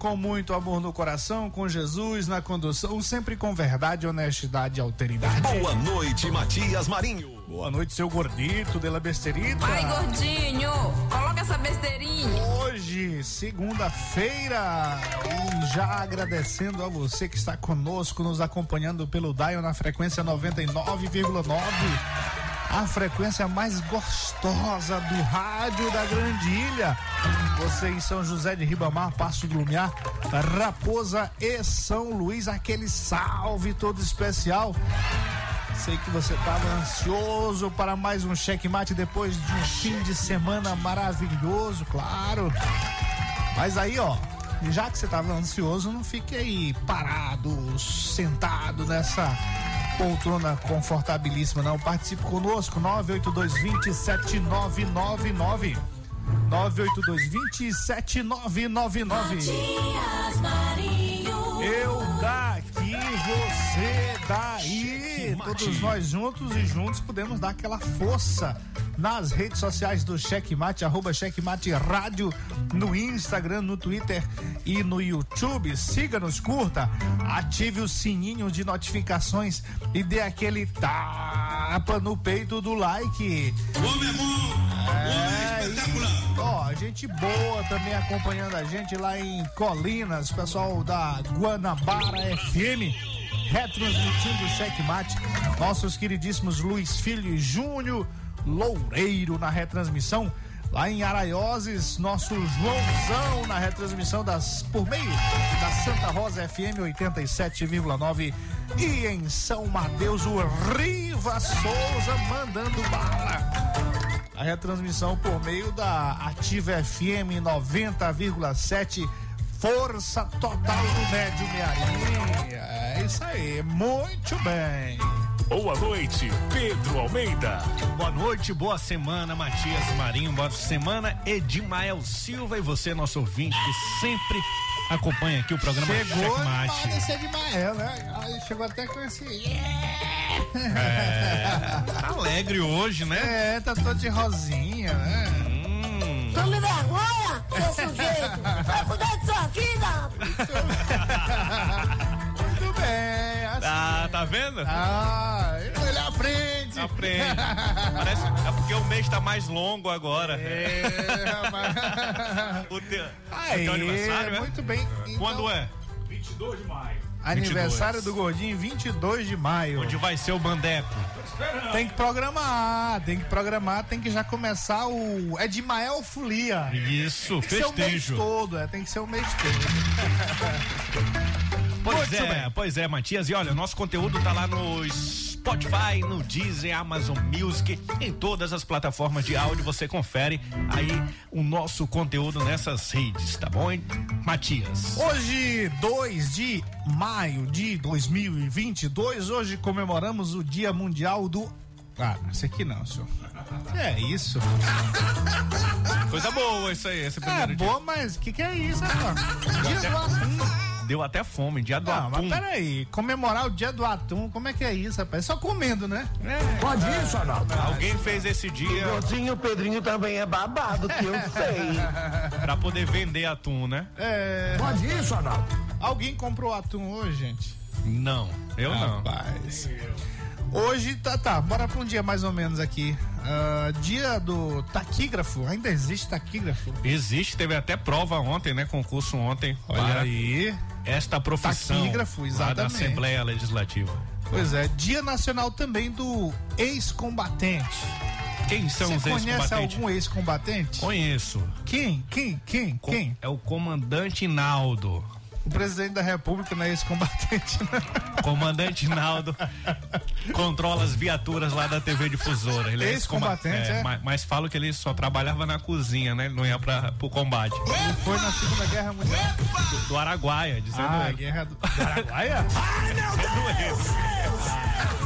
Com muito amor no coração, com Jesus na condução, sempre com verdade, honestidade e alteridade. Boa noite, Matias Marinho. Boa noite, seu gordito de la besterita. Vai, gordinho, coloca essa besteirinha. Hoje, segunda-feira, e já agradecendo a você que está conosco, nos acompanhando pelo Dial na frequência 99,9 a frequência mais gostosa do rádio da Grande Ilha. Você em São José de Ribamar, Passo do Lumiar, Raposa e São Luís, aquele salve todo especial. Sei que você estava ansioso para mais um checkmate depois de um fim de semana maravilhoso, claro. Mas aí, ó, já que você estava ansioso, não fique aí parado, sentado nessa poltrona confortabilíssima, não. Participe conosco, 982-27999. 982-27999. Eu daqui, você daí. Todos nós juntos e juntos podemos dar aquela força nas redes sociais do Checkmate, arroba Checkmate Rádio, no Instagram, no Twitter e no YouTube. Siga-nos, curta, ative o sininho de notificações e dê aquele tapa no peito do like. Homem é bom, é, homem espetacular. Ó, gente boa também acompanhando a gente lá em Colinas, pessoal da Guanabara FM retransmitindo o checkmate. Nossos queridíssimos Luiz Filho Júnior Loureiro na retransmissão. Lá em Araioses, nosso Joãozão na retransmissão das por meio da Santa Rosa FM 87,9 e em São Mateus o Riva Souza mandando bala. A retransmissão por meio da Ativa FM 90,7 Força total do Médio Mearim. É isso aí, muito bem. Boa noite, Pedro Almeida. Boa noite, boa semana, Matias Marinho. Boa semana, Edimael Silva e você, nosso ouvinte, que sempre acompanha aqui o programa Chegou Checkmate. Chegou Edimael, né? Chegou até com esse... É, tá alegre hoje, né? É, tá todo de rosinha, né? Tome vergonha, seu sujeito! Vai cuidar de sua vida! Muito bem. Assim. Ah, tá vendo? Ah, ele aprende. Aprende. Parece, é porque o mês tá mais longo agora. É, rapaz. O teu, Aí, o teu aniversário, é? muito bem. Quando Então, é? 22 de maio. Aniversário 22. do Gordinho, 22 de maio. Onde vai ser o Bandeco? Tem que programar, tem que programar, tem que já começar o Edmael Folia. Isso, Tem que ser o mês festejo. todo, é, tem que ser o mês todo. Pois Muito é, bem. pois é, Matias. E olha, nosso conteúdo tá lá no Spotify, no Deezer, Amazon Music, em todas as plataformas de áudio. Você confere aí o nosso conteúdo nessas redes, tá bom, hein? Matias. Hoje, 2 de maio de 2022, hoje comemoramos o Dia Mundial do. Ah, esse aqui não, senhor. É isso. Coisa boa isso aí, esse É primeiro dia. boa, mas o que, que é isso, rapaz? Dia do. Deu até fome, dia do Não, atum. mas peraí, comemorar o dia do atum, como é que é isso, rapaz? Só comendo, né? Pode isso, Arnaldo. Alguém fez esse dia Gordinho Pedrinho também é babado, que eu sei. pra poder vender atum, né? É. Pode isso, Arnaldo. Alguém comprou atum hoje, gente? Não, eu não. Rapaz. Hoje, tá, tá, bora pra um dia mais ou menos aqui. Ah, dia do taquígrafo, ainda existe taquígrafo? Existe, teve até prova ontem, né? Concurso ontem. Olha para aí. Esta profissão Taquígrafo, lá da exatamente. Assembleia Legislativa. Pois é, dia nacional também do ex-combatente. Quem são Você os conhece ex-combatentes? algum ex-combatente? Conheço. Quem? Quem? Quem? Quem? É o comandante Naldo. O presidente da república não é ex-combatente, né? Comandante Naldo controla as viaturas lá da TV Difusora. Ele é Ex-combatente, ex-comba- é? Mas, mas falo que ele só trabalhava na cozinha, né? Ele não ia pra, pro combate. Ele foi na Segunda Guerra Mundial. Do, do Araguaia, dizendo Ah, ele. guerra do Paraguaia?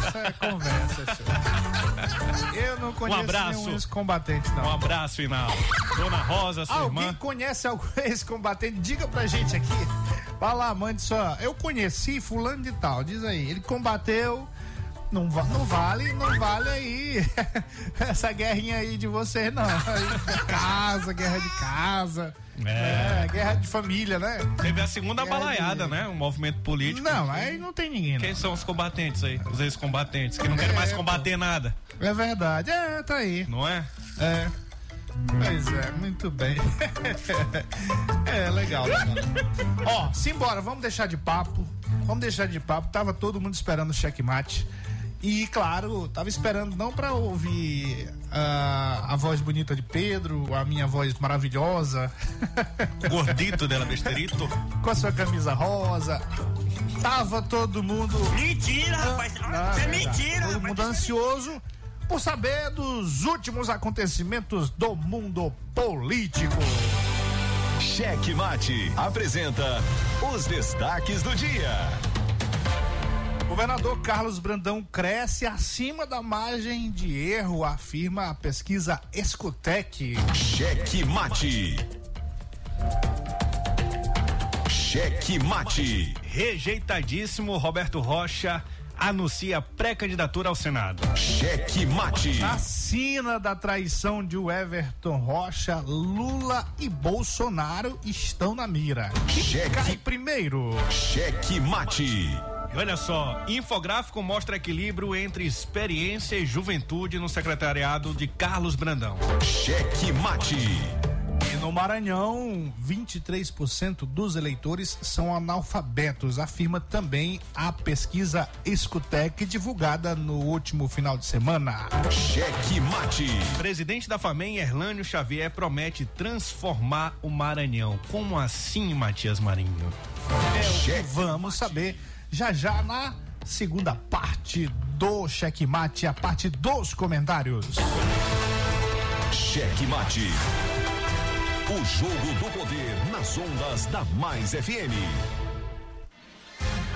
Isso é conversa, senhor. Eu não conheço abraço. nenhum ex-combatente, não. Um abraço, Inaldo. Dona Rosa, sua Alguém irmã. conhece algum ex-combatente? Diga pra gente aqui. Vai lá, mande só. Eu conheci fulano de tal. Diz aí. Ele combateu. Não, não vale, não vale aí essa guerrinha aí de você, não. Casa, guerra de casa. É. É, guerra de família, né? Teve a segunda Guerra balaiada, de- né? Um movimento político. Não, aí não tem ninguém. Não. Quem são os combatentes aí? Os ex-combatentes que não querem mais É, combater nada, É verdade. É, tá aí. não é? É. Pois é, muito bem. é, legal. legal. Ó, simbora, vamos deixar de papo. Vamos deixar de papo. Tava todo mundo esperando o checkmate. E, claro, tava esperando não pra ouvir ah, a voz bonita de Pedro, a minha voz maravilhosa, Gordito dela, besterito. com a sua camisa rosa. Tava todo mundo. Mentira, rapaz. Ah, é verdade. mentira, Todo mundo ansioso por saber dos últimos acontecimentos do mundo político. Cheque Mate apresenta os destaques do dia. Governador Carlos Brandão cresce acima da margem de erro, afirma a pesquisa Escutec. Cheque Mate. Cheque Mate. Rejeitadíssimo, Roberto Rocha anuncia pré-candidatura ao Senado. Cheque Mate. Assina da traição de Everton Rocha, Lula e Bolsonaro estão na mira. Cheque. primeiro? Cheque Mate. E olha só, infográfico mostra equilíbrio entre experiência e juventude no secretariado de Carlos Brandão. Cheque Mate. E no Maranhão, 23% dos eleitores são analfabetos, afirma também a pesquisa Escutec divulgada no último final de semana. Cheque Mate. Presidente da FAMEM, Erlânio Xavier, promete transformar o Maranhão. Como assim, Matias Marinho? É o que Cheque. vamos saber já já na segunda parte do Checkmate, a parte dos comentários. Cheque Mate. O jogo do poder nas ondas da Mais FM.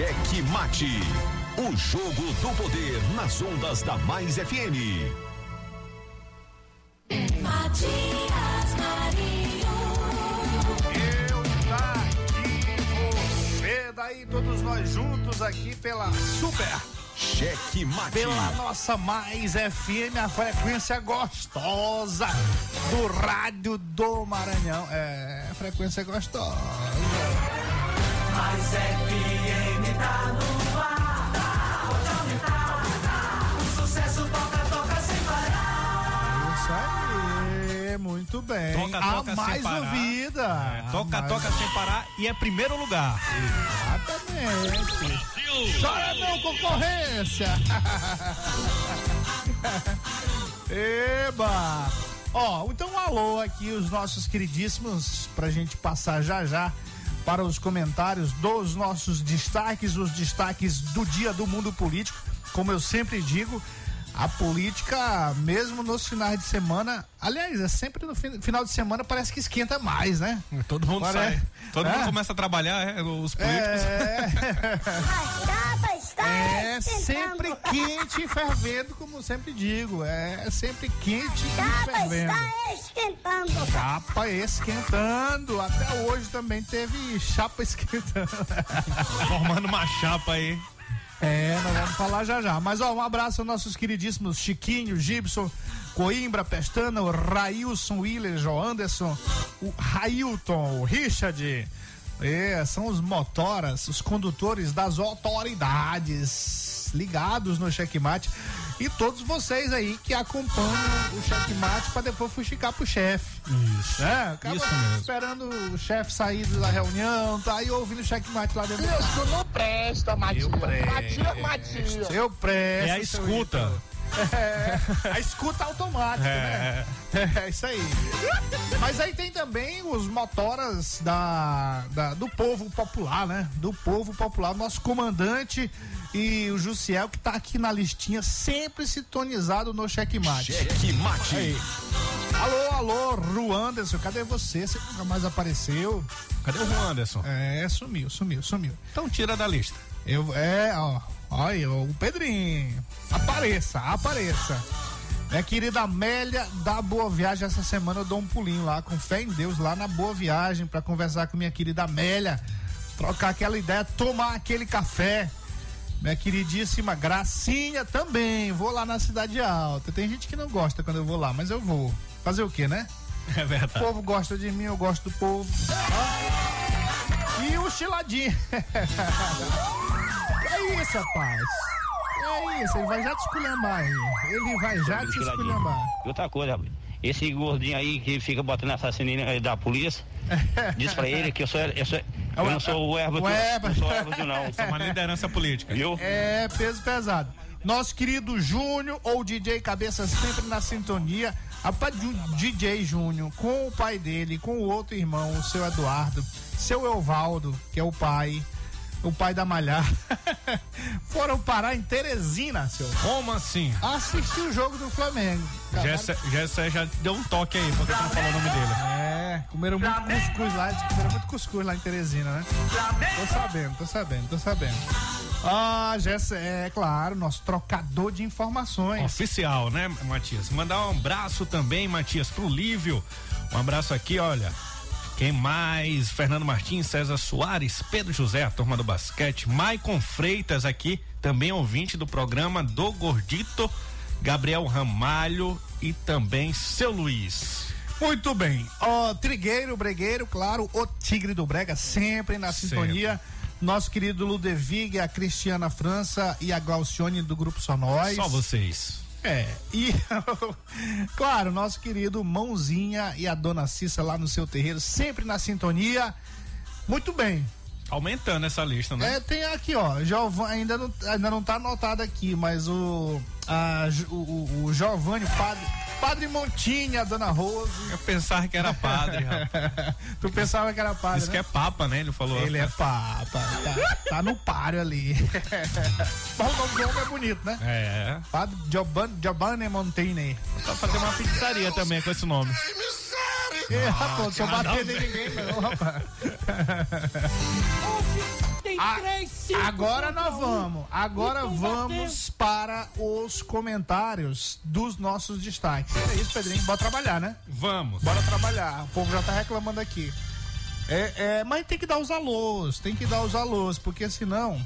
Cheque Mate. O jogo do poder nas ondas da Mais FM. Matias Marinho. Eu aí, todos nós juntos aqui pela Super, Cheque Mate. pela nossa Mais FM, a frequência gostosa do rádio do Maranhão. É, frequência gostosa. Mais FM muito bem. Toca, a toca sem mais parar. ouvida. É, A toca, mais- toca sem parar e é primeiro lugar. Exatamente. Chora não, concorrência. Eba! Ó, então um alô aqui, os nossos queridíssimos, pra gente passar já já para os comentários dos nossos destaques, os destaques do dia do mundo político. Como eu sempre digo, a política, mesmo nos finais de semana, aliás, é sempre no fin- final de semana parece que esquenta mais, né? Todo mundo Agora sai. é- Todo é. mundo começa a trabalhar, é, os políticos. É. Chapa É sempre quente e fervendo, como sempre digo. É sempre quente e Chapa fervendo. está esquentando. Chapa esquentando. Até hoje também teve chapa esquentando. Formando uma chapa aí. É, nós vamos falar já já. Mas ó, um abraço aos nossos queridíssimos Chiquinho, Gibson, Coimbra, Pestana, o Railson, Willer, o Anderson, o Railton, o Richard. É, são os motoras, os condutores das autoridades ligados no checkmate. E todos vocês aí que acompanham o checkmate para depois fuxicar pro chefe. Isso. É, acaba Isso mesmo. esperando o chefe sair da reunião, tá aí ouvindo o checkmate lá dentro. Isso não presta, Matias. Eu presto. Matias, Matias. Eu presto. É a escuta. É, a escuta automática, É. né? É isso aí. Mas aí tem também os motoras da, da- do povo popular, né? Do povo popular. Nosso comandante e o Jussiel, que tá aqui na listinha, sempre sintonizado no checkmate. Cheque Mate. Aí. Alô, alô, Ruanderson, cadê você? Você nunca mais apareceu? Cadê o Juan Anderson? É, sumiu, sumiu, sumiu. Então tira da lista. Eu, é, ó, olha, o Pedrinho. Apareça, apareça. Minha querida Amélia da Boa Viagem, essa semana eu dou um pulinho lá, com fé em Deus, lá na Boa Viagem, pra conversar com minha querida Amélia, trocar aquela ideia, tomar aquele café. Minha queridíssima Gracinha também, vou lá na Cidade Alta. Tem gente que não gosta quando eu vou lá, mas eu vou. Fazer o quê, né? É O verdade. povo gosta de mim, eu gosto do povo. E o chiladinho. é isso, rapaz. É isso, ele vai já te esculhambar aí. Ele vai já te esculhambar. E outra coisa, rapaz, esse gordinho aí que fica botando assassino aí da polícia, diz pra ele que eu sou, eu, sou, eu não sou o Herbert, não sou o Herbert não, É uma liderança política. viu? É peso pesado. Nosso querido Júnior, ou DJ Cabeça, sempre na sintonia. Rapaz, de um DJ Júnior, com o pai dele, com o outro irmão, o seu Eduardo, seu Evaldo, que é o pai, o pai da Malhar, foram parar em Teresina, seu. Como assim? Assistir o jogo do Flamengo. Jessa, Jessa já deu um toque aí, porque não falou o nome dele. É, comeram muito cuscuz lá, eles comeram muito cuscuz lá em Teresina, né? Tô sabendo, tô sabendo, tô sabendo. Ah, Jessa, é claro, nosso trocador de informações. Oficial, né, Matias? Mandar um abraço também, Matias, pro Lívio. Um abraço aqui, olha. Quem mais? Fernando Martins, César Soares, Pedro José, a turma do basquete, Maicon Freitas aqui, também ouvinte do programa do Gordito, Gabriel Ramalho e também seu Luiz. Muito bem. Ó, Trigueiro, Bregueiro, claro, o Tigre do Brega, sempre na Sempre. sintonia. Nosso querido Ludevig, a Cristiana França e a Glaucione do Grupo Sonóis. Só vocês. É, e claro, nosso querido Mãozinha e a dona Cissa lá no seu terreiro, sempre na sintonia. Muito bem. Aumentando essa lista, né? É, tem aqui, ó, Giov... ainda, não, ainda não tá anotado aqui, mas o, a, o, o, o Giovanni, padre, padre Montinha, dona Rose. Eu pensava que era padre, rapaz. tu pensava que era padre, Isso né? que é papa, né? Ele falou. Ele é papa, tá, tá no páreo ali. Mas o nome do homem é bonito, né? É. Padre Giovanni, Giovanni Montini. Pra fazer uma pizzaria também com esse nome. É, rapaz, não sou bater ninguém, não, rapaz. A- agora nós vamos. Agora vamos para os comentários dos nossos destaques. É isso, Pedrinho. Bora trabalhar, né? Vamos. Bora trabalhar. O povo já tá reclamando aqui. É, é, mas tem que dar os alôs, tem que dar os alôs, porque senão.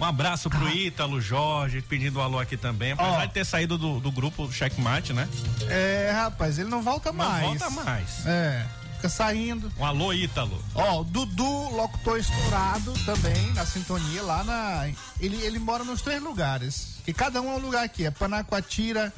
Um abraço pro Ítalo, Jorge, pedindo um alô aqui também. Apesar Ó. de ter saído do, do grupo Checkmate, né? É, rapaz, ele não volta Não mais. volta mais. É, fica saindo. Um alô, Ítalo. Ó, o Dudu, locutor estourado também, na sintonia, lá na. Ele, ele mora nos três lugares. Que cada um é um lugar aqui. É Panacoatira,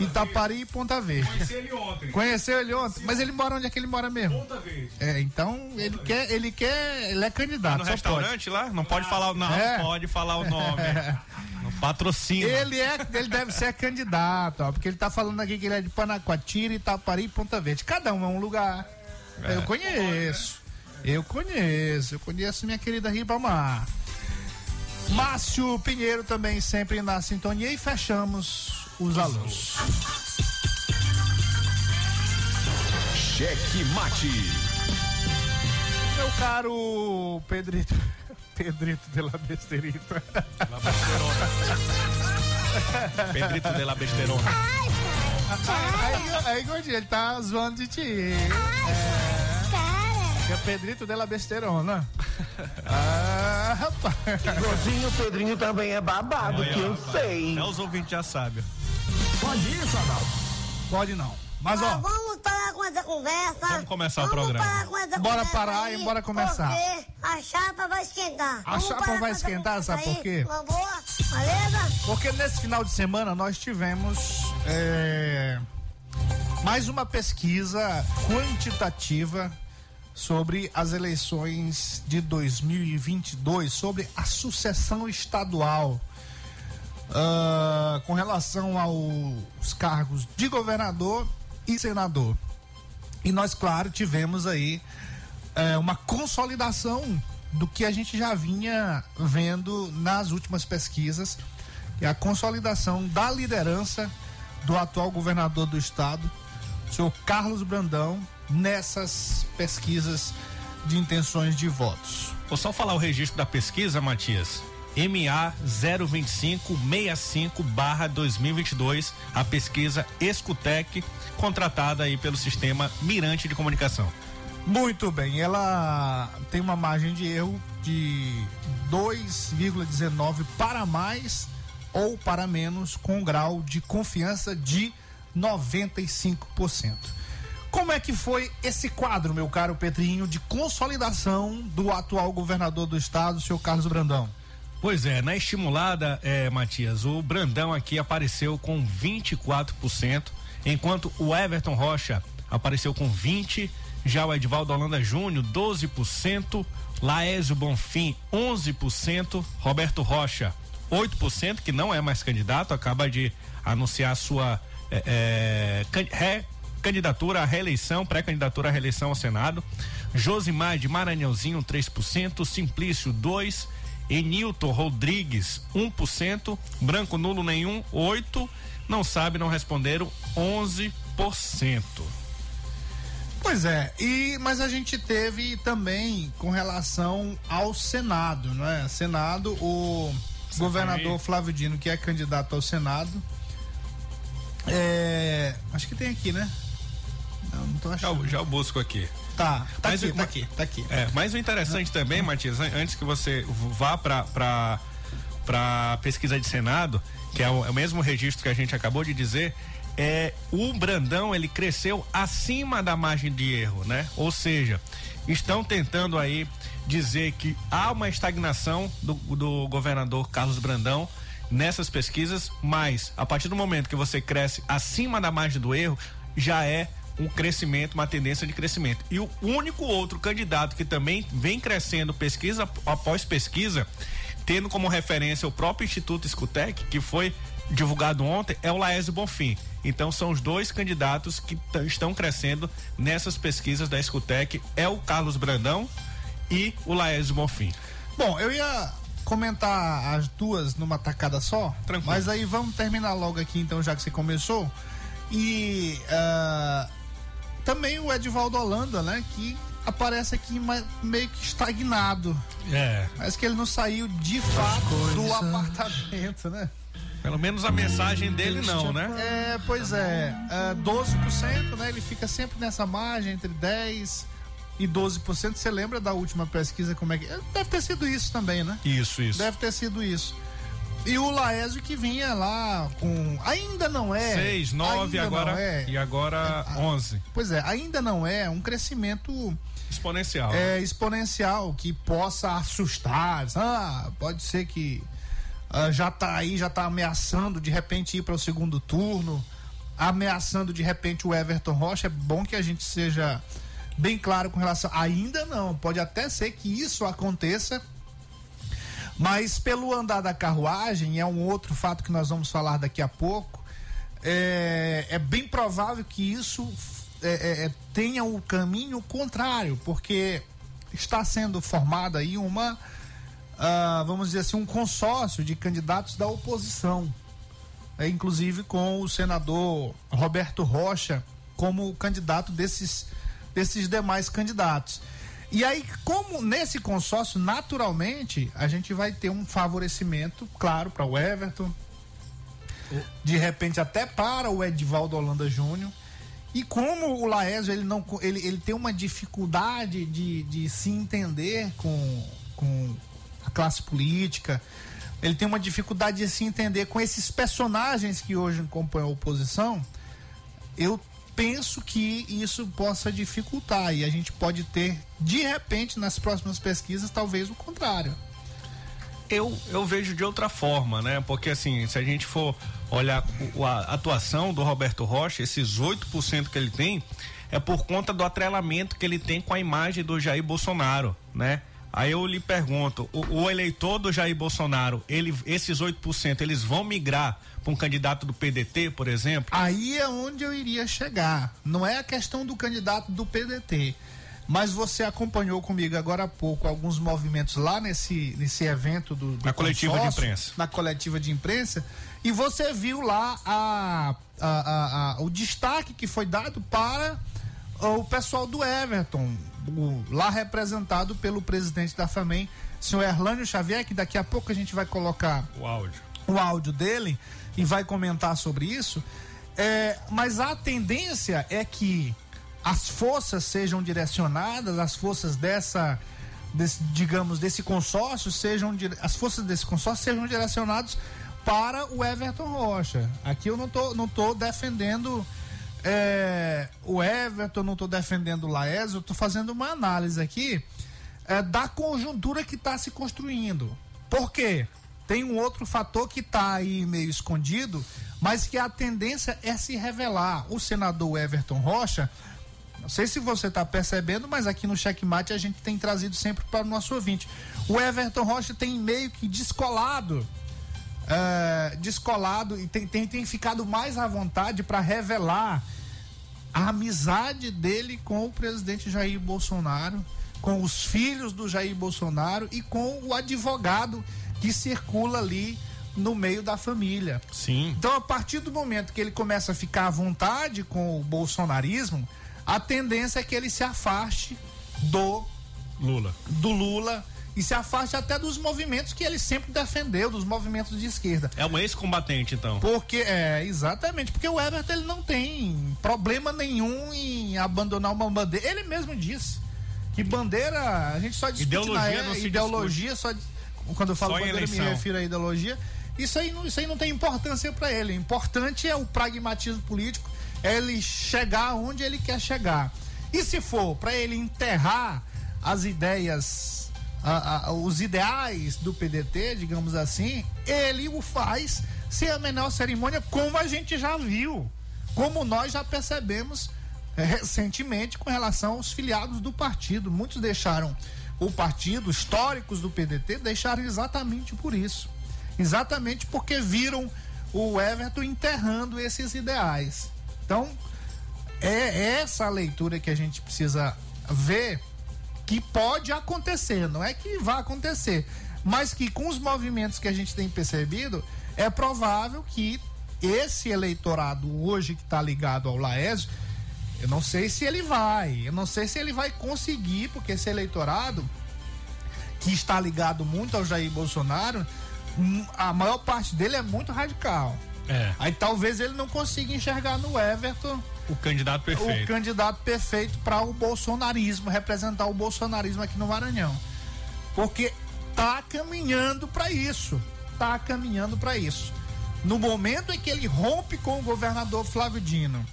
Itapari e Ponta Verde. Conheci ele ontem. Conheceu ele ontem? Mas ele mora onde é que ele mora mesmo? Ponta Verde. É, então ele quer, ele quer, ele é candidato. no só restaurante lá? Não pode falar o nome. É. Pode falar o nome. No patrocínio. Ele é, ele deve ser candidato, ó, porque ele tá falando aqui que ele é de Panacoatira, Itapari e Ponta Verde. Cada um é um lugar. É. Eu conheço. Eu conheço, eu conheço minha querida Ribamar. Márcio Pinheiro também sempre na sintonia e fechamos os alunos. Cheque Mate. Meu caro Pedrito, Pedrito de la Besterita. Pedrito de la Besterona. Aí, aí, gordinho, ele tá zoando de ti. É, que é Pedrito de la Besterona. Ah, rapaz. Gordinho, Pedrinho também é babado, Olha, que eu rapaz. sei. Até os ouvintes já sabem. Pode isso, Adalto? Pode não. Mas Ah, ó, vamos parar com essa conversa. Vamos começar o Vamos programa. parar com essa Bora parar aí, e bora começar. Porque a chapa vai esquentar. A Vamos chapa vai esquentar, sabe por quê? Uma boa, beleza? porque nesse final de semana nós tivemos é, mais uma pesquisa quantitativa sobre as eleições de 2022, sobre a sucessão estadual. Ah, com relação aos cargos de governador e senador. E nós, claro, tivemos aí é, uma consolidação do que a gente já vinha vendo nas últimas pesquisas, que é a consolidação da liderança do atual governador do estado, o senhor Carlos Brandão, nessas pesquisas de intenções de votos. Vou só falar o registro da pesquisa, Matias. MA 02565 barra 2022, a pesquisa Escutec, contratada aí pelo sistema Mirante de Comunicação. Muito bem, ela tem uma margem de erro de 2,19 para mais ou para menos, com um grau de confiança de 95%. Como é que foi esse quadro, meu caro Petrinho, de consolidação do atual governador do estado, senhor Carlos Brandão? Pois é, na estimulada, é, Matias, o Brandão aqui apareceu com 24%, enquanto o Everton Rocha apareceu com 20%, já o Edvaldo Holanda Júnior, 12%, Laésio Bonfim, 11%, Roberto Rocha, 8%, que não é mais candidato, acaba de anunciar sua é, é, candidatura à reeleição, pré-candidatura à reeleição ao Senado. Josimar de Maranhãozinho, 3%, Simplício, 2%, Enilton Rodrigues, 1%, Branco Nulo nenhum, 8%, não sabe, não responderam, 11%. Pois é, e mas a gente teve também com relação ao Senado, não é? Senado, o governador aí. Flávio Dino, que é candidato ao Senado. É, acho que tem aqui, né? Não, não tô Já, achando. já eu busco aqui. Tá, tá Mas aqui, o- tá aqui, tá aqui. É, mas o interessante também, Matias, an- antes que você vá para para para pesquisa de Senado, que é o, é o mesmo registro que a gente acabou de dizer, é o Brandão ele cresceu acima da margem de erro, né? Ou seja, estão tentando aí dizer que há uma estagnação do, do governador Carlos Brandão nessas pesquisas, mas a partir do momento que você cresce acima da margem do erro, já é um crescimento, uma tendência de crescimento. E o único outro candidato que também vem crescendo pesquisa após pesquisa, tendo como referência o próprio Instituto Escutec, que foi divulgado ontem, é o Laésio Bonfim. Então são os dois candidatos que estão crescendo nessas pesquisas da Escutec, é o Carlos Brandão e o Laésio Bonfim. Bom, eu ia comentar as duas numa tacada só, Tranquilo. mas aí vamos terminar logo aqui então, já que você começou. E ah, também o Edvaldo Holanda, né, que aparece aqui meio que estagnado. É. Parece que ele não saiu de fato do apartamento, né? Pelo menos a mensagem dele não, né? É, pois é, ah, 12%, né? Ele fica sempre nessa margem entre 10 e 12%. Você lembra da última pesquisa como é que deve ter sido isso também, né? Isso, isso. Deve ter sido isso. E o Laésio que vinha lá com. Ainda não é. 6, 9 ainda agora. É, E agora 11. pois é, ainda não é um crescimento Exponencial. é, exponencial que possa assustar. Ah, pode ser que ah, já tá aí, já tá ameaçando de repente ir para o segundo turno, ameaçando de repente o Everton Rocha. É bom que a gente seja bem claro com relação. Ainda não, pode até ser que isso aconteça. Mas pelo andar da carruagem, é um outro fato que nós vamos falar daqui a pouco. É, é bem provável que isso é, é, é, tenha o caminho contrário, porque está sendo formada aí uma, ah, vamos dizer assim, um consórcio de candidatos da oposição, é, inclusive com o senador Roberto Rocha como candidato desses, desses demais candidatos. E aí, como nesse consórcio, naturalmente, a gente vai ter um favorecimento, claro, para o Everton, de repente até para o Edivaldo Holanda Júnior. E como o Laésio ele não ele, ele tem uma dificuldade de, de se entender com, com a classe política, ele tem uma dificuldade de se entender com esses personagens que hoje compõem a oposição, eu penso que isso possa dificultar e a gente pode ter, de repente, nas próximas pesquisas, talvez o contrário. Eu, eu vejo de outra forma, né? Porque assim, se a gente for olhar a atuação do Roberto Rocha, esses 8% que ele tem, é por conta do atrelamento que ele tem com a imagem do Jair Bolsonaro, né? Aí eu lhe pergunto, o, o eleitor do Jair Bolsonaro, ele, esses 8%, eles vão migrar para um candidato do PDT, por exemplo? Aí é onde eu iria chegar. Não é a questão do candidato do PDT. Mas você acompanhou comigo agora há pouco alguns movimentos lá nesse, nesse evento do, do Na coletiva de imprensa. Na coletiva de imprensa. E você viu lá a, a- a- a- o destaque que foi dado para o pessoal do Everton, o- lá representado pelo presidente da FAMEM, senhor Erlânio Xavier, que daqui a pouco a gente vai colocar O áudio. o áudio dele e vai comentar sobre isso. É, mas a tendência é que as forças sejam direcionadas, as forças dessa, desse, digamos, desse consórcio sejam, as forças desse consórcio sejam direcionadas para o Everton Rocha. Aqui eu não tô, não tô defendendo é, o Everton, não tô defendendo o eu tô fazendo uma análise aqui é, da conjuntura que está se construindo. Por quê? Tem um outro fator que está aí meio escondido, mas que a tendência é se revelar. O senador Everton Rocha, não sei se você está percebendo, mas aqui no Checkmate a gente tem trazido sempre para o nosso ouvinte. O Everton Rocha tem meio que descolado, é, descolado e tem, tem, tem ficado mais à vontade para revelar a amizade dele com o presidente Jair Bolsonaro, com os filhos do Jair Bolsonaro e com o advogado que circula ali no meio da família. Sim. Então, a partir do momento que ele começa a ficar à vontade com o bolsonarismo, a tendência é que ele se afaste do Lula. do Lula e se afaste até dos movimentos que ele sempre defendeu, dos movimentos de esquerda. É um ex-combatente, então. Porque, é, exatamente, porque o Everton ele não tem problema nenhum em abandonar uma bandeira. Ele mesmo disse que bandeira, a gente só discute Ideologia na é, não se ideologia só quando eu falo Só bandeira me refiro à ideologia. Isso aí não, isso aí não tem importância para ele. O importante é o pragmatismo político, é ele chegar onde ele quer chegar. E se for para ele enterrar as ideias, a- a- os ideais do PDT, digamos assim, ele o faz sem a menor cerimônia, como a gente já viu, como nós já percebemos eh, recentemente com relação aos filiados do partido. Muitos deixaram o partido, históricos do PDT, deixaram exatamente por isso. Exatamente porque viram o Everton enterrando esses ideais. Então, é essa a leitura que a gente precisa ver que pode acontecer, não é que vai acontecer, mas que com os movimentos que a gente tem percebido, é provável que esse eleitorado hoje que está ligado ao Laésio, eu não sei se ele vai, eu não sei se ele vai conseguir, porque esse eleitorado que está ligado muito ao Jair Bolsonaro, hum, a maior parte dele é muito radical. É. Aí talvez ele não consiga enxergar no Everton O candidato o perfeito. candidato perfeito para o bolsonarismo, representar o bolsonarismo aqui no Maranhão. Porque tá caminhando para isso. Tá caminhando para isso. No momento em que ele rompe com o governador Flávio Dino,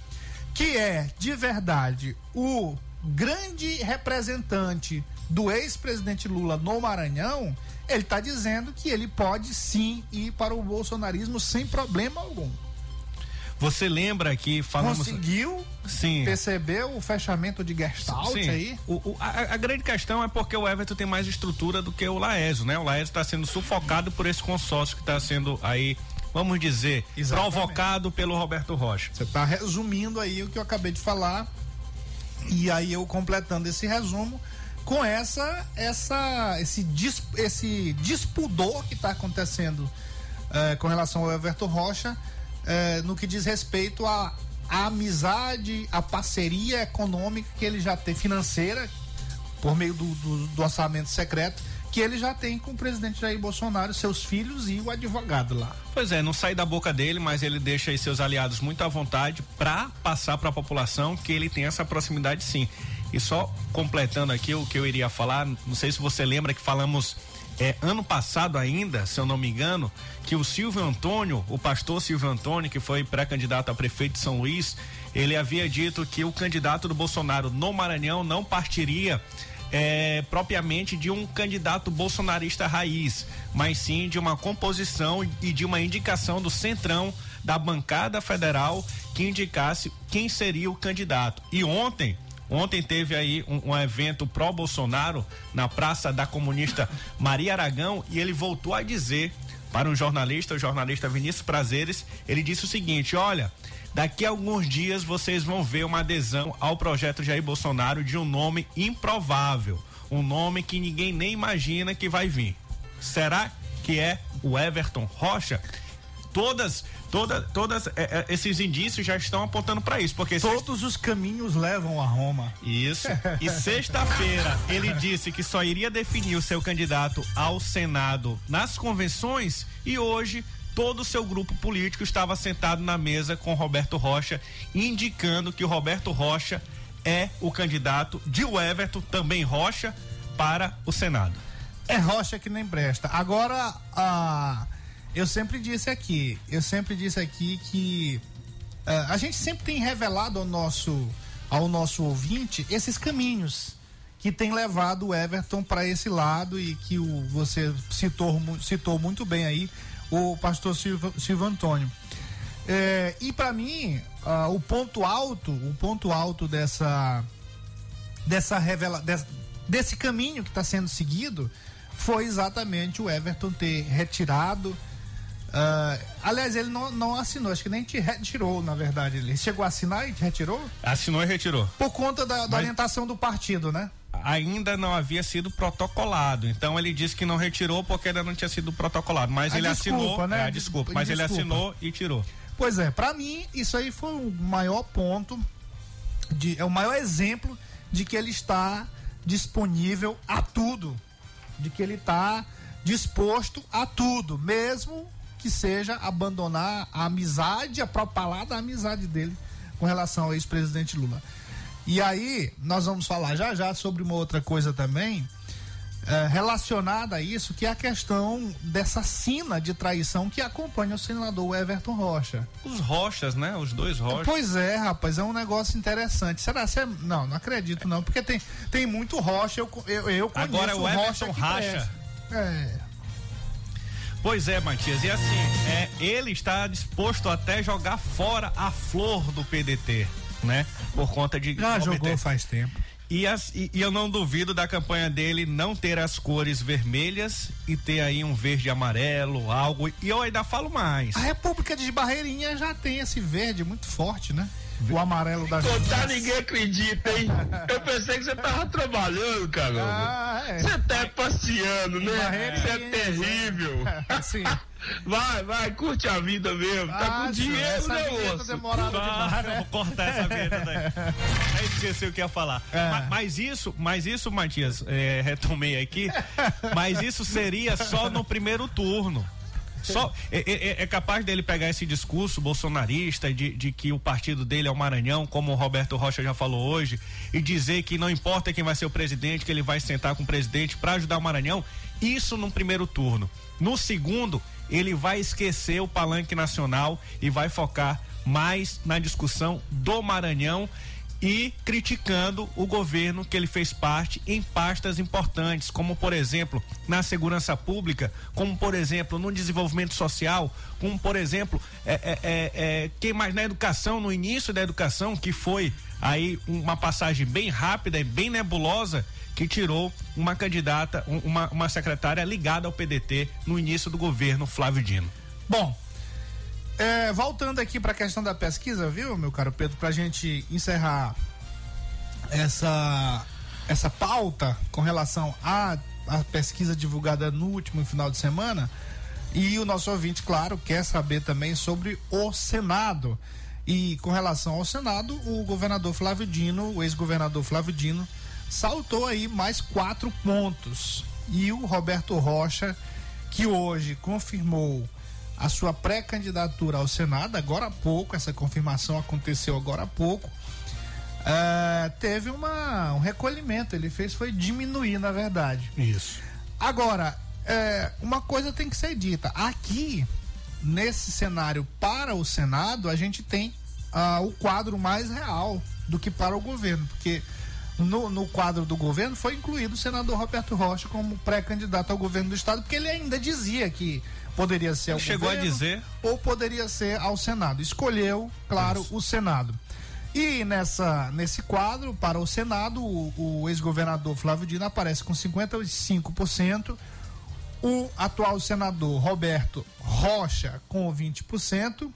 que é de verdade o grande representante do ex-presidente Lula no Maranhão, ele está dizendo que ele pode sim ir para o bolsonarismo sem problema algum. Você lembra que falamos. Conseguiu Sim. perceber o fechamento de Gestalt Sim. aí? O- o- a, a grande questão é porque o Everton tem mais estrutura do que o Laésio, né? O Laésio está sendo sufocado por esse consórcio que está sendo aí, vamos dizer, Exatamente. provocado pelo Roberto Rocha. Você está resumindo aí o que eu acabei de falar. E aí eu completando esse resumo com essa essa esse dis, esse dispudor que está acontecendo eh, com relação ao Everton Rocha eh, no que diz respeito à à amizade, à parceria econômica que ele já tem financeira por meio do, do- do orçamento secreto que ele já tem com o presidente Jair Bolsonaro, seus filhos e o advogado lá. Pois é, não sai da boca dele, mas ele deixa aí seus aliados muito à vontade para passar para a população que ele tem essa proximidade sim. E só completando aqui o que eu iria falar, não sei se você lembra que falamos é, ano passado ainda, se eu não me engano, que o Silvio Antônio, o pastor Silvio Antônio, que foi pré-candidato a prefeito de São Luís, ele havia dito que o candidato do Bolsonaro no Maranhão não partiria é, propriamente de um candidato bolsonarista raiz, mas sim de uma composição e de uma indicação do centrão da bancada federal que indicasse quem seria o candidato. E ontem, ontem teve aí um, um evento pró-Bolsonaro na Praça da Comunista Maria Aragão e ele voltou a dizer para um jornalista, o jornalista Vinícius Prazeres, ele disse o seguinte: olha. Daqui a alguns dias vocês vão ver uma adesão ao projeto Jair Bolsonaro de um nome improvável, um nome que ninguém nem imagina que vai vir. Será que é o Everton Rocha? Todas, toda, todas é, é, esses indícios já estão apontando para isso, porque Todos os caminhos levam a Roma. isso. E sexta-feira ele disse que só iria definir o seu candidato ao Senado nas convenções e hoje todo o seu grupo político estava sentado na mesa com Roberto Rocha, indicando que o Roberto Rocha é o candidato de Everton, também Rocha, para o Senado. É rocha que nem presta. Agora, ah, eu sempre disse aqui, eu sempre disse aqui que ah, a gente sempre tem revelado ao nosso, ao nosso ouvinte esses caminhos que tem levado o Everton para esse lado e que o, você citou, citou muito bem aí o pastor Silvio, Silvio Antônio. É, e para mim, ah, o ponto alto, o ponto alto dessa dessa revela des- desse caminho que está sendo seguido foi exatamente o Everton ter retirado. Ah, aliás, ele não, não assinou, acho que nem te retirou, na verdade. Ele chegou a assinar e te retirou? Assinou e retirou. Por conta da, da Mas- orientação do partido, né? Ainda não havia sido protocolado. Então ele disse que não retirou porque ainda não tinha sido protocolado. Mas A ele desculpa, assinou. né? É, a desculpa. Des- Mas ele desculpa. assinou e tirou. Pois é, para mim, isso aí foi o maior ponto, de, é o maior exemplo de que ele está disponível a tudo. De que ele está disposto a tudo, mesmo que seja abandonar a amizade, a propalada amizade dele com relação ao ex-presidente Lula. E aí, nós vamos falar já já sobre uma outra coisa também, eh, relacionada a isso, que é a questão dessa sina de traição que acompanha o senador Everton Rocha. Os Rochas, né? Os dois Rochas. Pois é, rapaz, é um negócio interessante. Será que é... Não, não acredito não, porque tem, tem muito Rocha, eu, eu, eu conheço Agora o Everton Rocha racha. É, Pois é, Matias. E assim, é, ele está disposto até jogar fora a flor do PDT, né? Por conta de. já jogou faz tempo. E, as- e- e eu não duvido da campanha dele não ter as cores vermelhas e ter aí um verde amarelo, algo. E eu ainda falo mais. A República de Barreirinha já tem esse verde muito forte, né? O amarelo da Contar ninguém acredita, hein? Eu pensei que você tava trabalhando, caramba. Ah, é. Você tá passeando, né? Barreira Isso é e- terrível. Assim. Vai, vai, curte a vida mesmo. Tá Ah, com sim, dinheiro, essa né, moço? demorada Ah, demais, né? vou cortar essa vinheta daí. Aí esqueci o que ia falar. É. Ma- Mas, isso, mas isso, Matias, é, retomei aqui. Mas isso seria só no primeiro turno. Só é, é, é, capaz dele pegar esse discurso bolsonarista de, de que o partido dele é o Maranhão, como o Roberto Rocha já falou hoje, e dizer que não importa quem vai ser o presidente, que ele vai sentar com o presidente para ajudar o Maranhão. Isso no primeiro turno. No segundo, ele vai esquecer o palanque nacional e vai focar mais na discussão do Maranhão e criticando o governo que ele fez parte em pastas importantes, como por exemplo na segurança pública, como por exemplo no desenvolvimento social, como por exemplo é, é, é, é quem mais na educação, no início da educação, que foi aí uma passagem bem rápida e bem nebulosa que tirou uma candidata, uma, uma secretária ligada ao PDT no início do governo Flávio Dino. Bom, é, voltando aqui para a questão da pesquisa, viu, meu caro Pedro, para a gente encerrar essa essa pauta com relação à, pesquisa divulgada no último final de semana. E o nosso ouvinte, claro, quer saber também sobre o Senado. E com relação ao Senado, o governador Flávio Dino, o ex-governador Flávio Dino, saltou aí mais quatro pontos. E o Roberto Rocha, que hoje confirmou a sua pré-candidatura ao Senado, agora há pouco, essa confirmação aconteceu agora há pouco. Uh, teve uma, um recolhimento, ele fez foi diminuir, na verdade. Isso. Agora, é, uma coisa tem que ser dita. Aqui, nesse cenário para o Senado, a gente tem uh, o quadro mais real do que para o governo, porque no, no quadro do governo foi incluído o senador Roberto Rocha como pré-candidato ao governo do estado, porque ele ainda dizia que Poderia ser ao Chegou governo, a dizer. Ou poderia ser ao Senado. Escolheu, claro, Isso. o Senado. E nessa, nesse quadro, para o Senado, o, o ex-governador Flávio Dino aparece com 55%, o atual senador Roberto Rocha com 20%,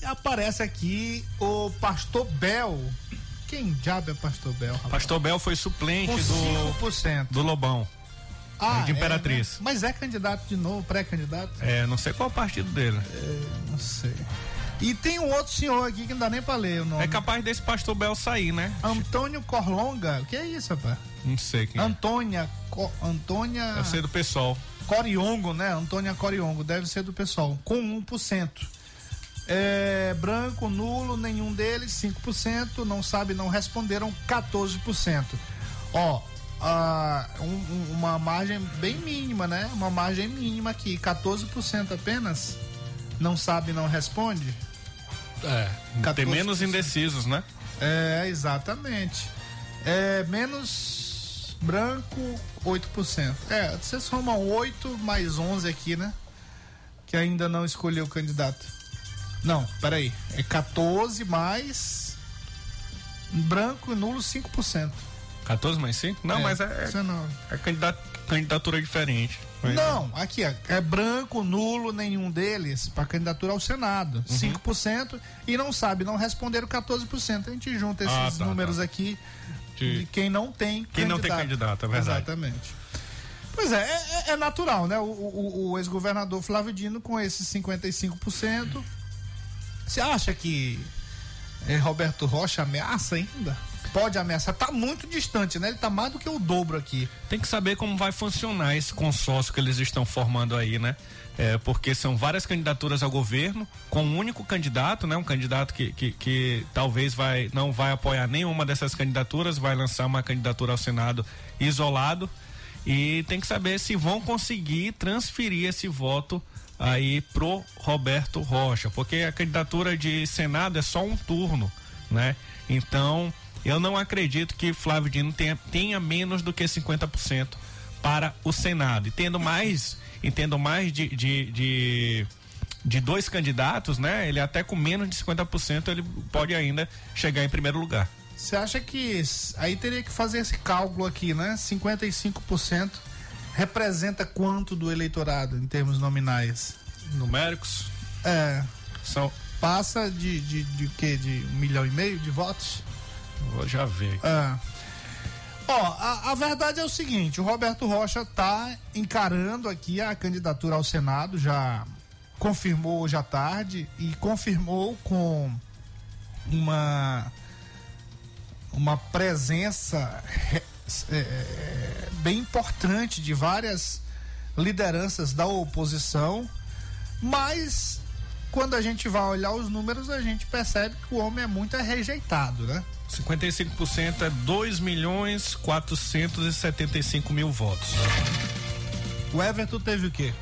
e aparece aqui o Pastor Bel. Quem diabo é Pastor Bel? Rapaz? Pastor Bel foi suplente do, do Lobão. Ah, de Imperatriz. É, né? Mas é candidato de novo, pré-candidato? É, não sei qual o partido dele. É, não sei. E tem um outro senhor aqui que não dá nem pra ler o nome. É capaz desse pastor Bel sair, né? Antônio Corlonga. O que é isso, rapaz? Não sei quem. É. Antônia. Co, Antônia. Deve ser do pessoal. Coriongo, né? Antônia Coriongo. Deve ser do pessoal. Com 1%. É, branco, nulo, nenhum deles, 5%. Não sabe, não responderam, 14%. Ó, ah, um, uma margem bem mínima, né? Uma margem mínima aqui, 14% apenas. Não sabe, não responde. É, 14%. tem menos indecisos, né? É, exatamente. É, menos branco, 8%. É, você soma 8 mais 11 aqui, né? Que ainda não escolheu o candidato. Não, peraí. É 14 mais branco e nulo 5%. 14 mais 5? Não, é, mas é, é, é candidat, candidatura diferente. Mas não, aqui é, é, branco, nulo, nenhum deles para candidatura ao Senado. Uhum. 5% e não sabe, não responderam 14%. A gente junta esses ah, tá, números tá. aqui de... de... quem não tem Quem candidato. não tem candidato, é verdade. Exatamente. Pois é, é, é natural, né? O, o, o ex-governador Flávio Dino com esses 55%. Você acha que é, Roberto Rocha ameaça ainda? Pode ameaçar. Tá muito distante, né? Ele tá mais do que o dobro aqui. Tem que saber como vai funcionar esse consórcio que eles estão formando aí, né? É, porque são várias candidaturas ao governo com um único candidato, né? Um candidato que, que, que, talvez vai não vai apoiar nenhuma dessas candidaturas, vai lançar uma candidatura ao Senado isolado e tem que saber se vão conseguir transferir esse voto aí pro Roberto Rocha, porque a candidatura de Senado é só um turno, né? Então eu não acredito que Flávio Dino tenha, tenha menos do que 50% para o Senado. E tendo mais, e tendo mais de, de, de, de dois candidatos, né? Ele até com menos de 50% ele pode ainda chegar em primeiro lugar. Você acha que aí teria que fazer esse cálculo aqui, né? 55% representa quanto do eleitorado em termos nominais? Numéricos? É. São... Passa de, de, de, de quê? De um milhão e meio de votos? Vou já ver. É. Ó, a, a, verdade é o seguinte: o Roberto Rocha está encarando aqui a candidatura ao Senado, já confirmou hoje à tarde e confirmou com uma uma presença é, é, bem importante de várias lideranças da oposição, mas quando a gente vai olhar os números, a gente percebe que o homem é muito rejeitado, né? 55% é 2 milhões 475 mil votos. O Everton teve o quê?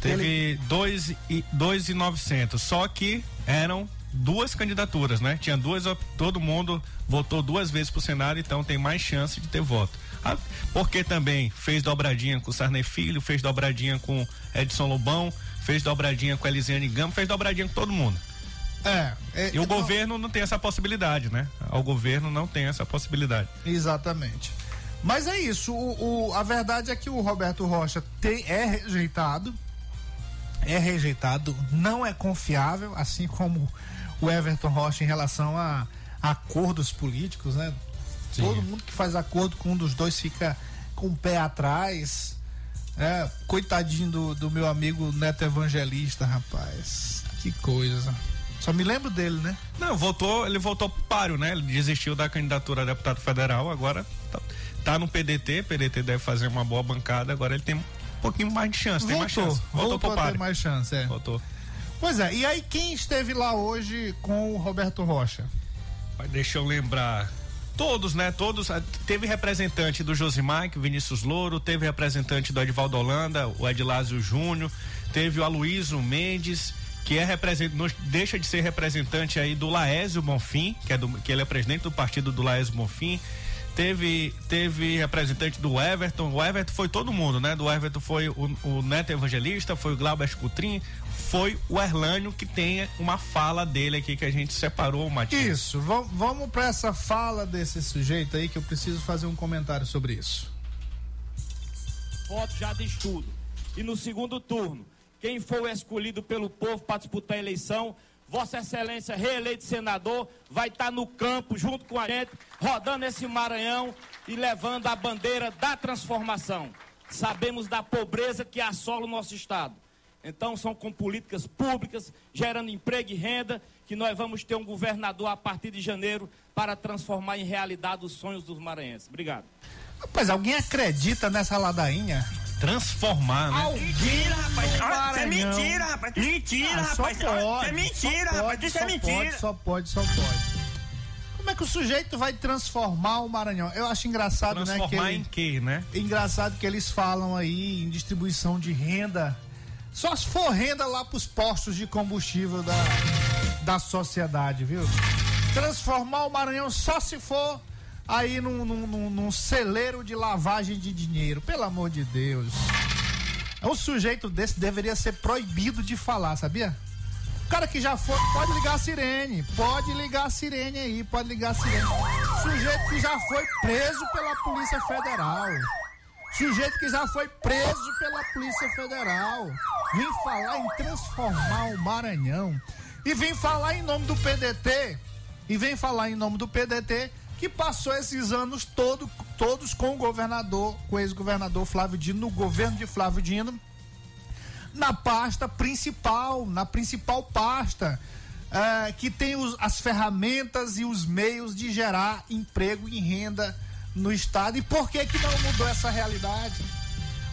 Teve 2 e 2 e 900, só que eram duas candidaturas, né? Tinha duas, todo mundo votou duas vezes pro Senado, então tem mais chance de ter voto. Ah, porque também fez dobradinha com o Sarney Filho, fez dobradinha com Edson Lobão, fez dobradinha com Elisiane Gama, fez dobradinha com todo mundo. É. é e o então, governo não tem essa possibilidade, né? O governo não tem essa possibilidade. Exatamente. Mas é isso. O, o, a verdade é que o Roberto Rocha tem, é rejeitado. É rejeitado, não é confiável, assim como o Everton Rocha em relação a, a acordos políticos, né? Sim. Todo mundo que faz acordo com um dos dois fica com o pé atrás. É, coitadinho do, do meu amigo Neto Evangelista, rapaz. Que coisa. Só me lembro dele, né? Não, voltou, ele voltou pro páreo, né? Ele desistiu da candidatura a deputado federal, agora tá, tá no PDT, PDT deve fazer uma boa bancada, agora ele tem um pouquinho mais de chance, voltou, tem mais chance. Voltou, voltou pro páreo. mais chance, é. Voltou. Pois é, e aí quem esteve lá hoje com o Roberto Rocha? Deixa eu lembrar. Todos, né? Todos. Teve representante do Josimar, Vinícius Louro, teve representante do Edvaldo Holanda, o Edilásio Júnior, teve o Aloysio Mendes, que é representante, deixa de ser representante aí do Laésio Bonfim, que, é do, que ele é presidente do partido do Laésio Bonfim. Teve, teve representante do Everton. O Everton foi todo mundo, né? Do Everton foi o, o Neto Evangelista, foi o Glauber Escutrim, foi o Erlânio que tem uma fala dele aqui que a gente separou, Matias. Isso, vamos, para essa fala desse sujeito aí que eu preciso fazer um comentário sobre isso. Voto já de estudo. E no segundo turno, quem for escolhido pelo povo para disputar a eleição, Vossa Excelência, reeleito senador, vai estar tá no campo junto com a gente, rodando esse Maranhão e levando a bandeira da transformação. Sabemos da pobreza que assola o nosso Estado. Então, são com políticas públicas, gerando emprego e renda, que nós vamos ter um governador a partir de janeiro para transformar em realidade os sonhos dos maranhenses. Obrigado. Rapaz, alguém acredita nessa ladainha? Transformar, né? Mentira, rapaz. Ah, isso é mentira, rapaz. Mentira, ah, rapaz. Pode, isso é mentira, rapaz. Isso é mentira. Pode, só pode, só pode. Como é que o sujeito vai transformar o Maranhão? Eu acho engraçado, né? Transformar em quê, né? Engraçado que eles falam aí em distribuição de renda só se for renda lá pros postos de combustível da, da sociedade, viu? Transformar o Maranhão só se for aí num, num, num, celeiro de lavagem de dinheiro, pelo amor de Deus. Um sujeito desse deveria ser proibido de falar, sabia? O cara que já foi, pode ligar a sirene, pode ligar a sirene aí, pode ligar a sirene. Sujeito que já foi preso pela Polícia Federal. Sujeito que já foi preso pela Polícia Federal. Vim falar em transformar o Maranhão. E vim falar em nome do PDT. E vem falar em nome do PDT que passou esses anos todo, todos com o governador, com o ex-governador Flávio Dino, no governo de Flávio Dino, na pasta principal, na principal pasta, é, que tem os, as ferramentas e os meios de gerar emprego e renda no estado. E por que que não mudou essa realidade?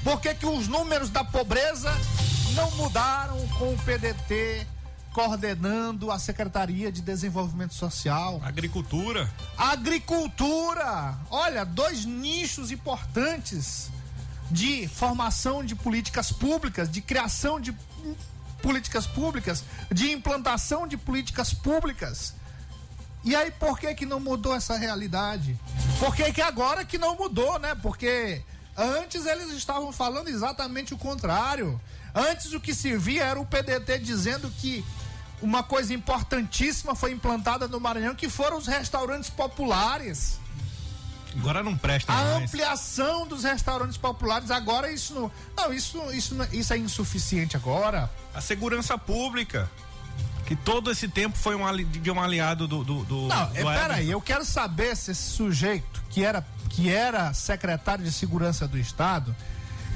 Por que que os números da pobreza não mudaram com o PDT coordenando a Secretaria de Desenvolvimento Social? Agricultura. Agricultura. Olha, dois nichos importantes de formação de políticas públicas, de criação de políticas públicas, de implantação de políticas públicas e aí, por que que não mudou essa realidade? Por que que agora que não mudou, né? Porque antes eles estavam falando exatamente o contrário. Antes o que se via era o PDT dizendo que uma coisa importantíssima foi implantada no Maranhão, que foram os restaurantes populares. Agora não presta A mais. ampliação dos restaurantes populares, agora isso não. Não, isso, isso, isso é insuficiente agora. A segurança pública que todo esse tempo foi um, ali, de um aliado do. do, do não, do é, peraí, eu quero saber se esse sujeito que era, que era secretário de segurança do Estado.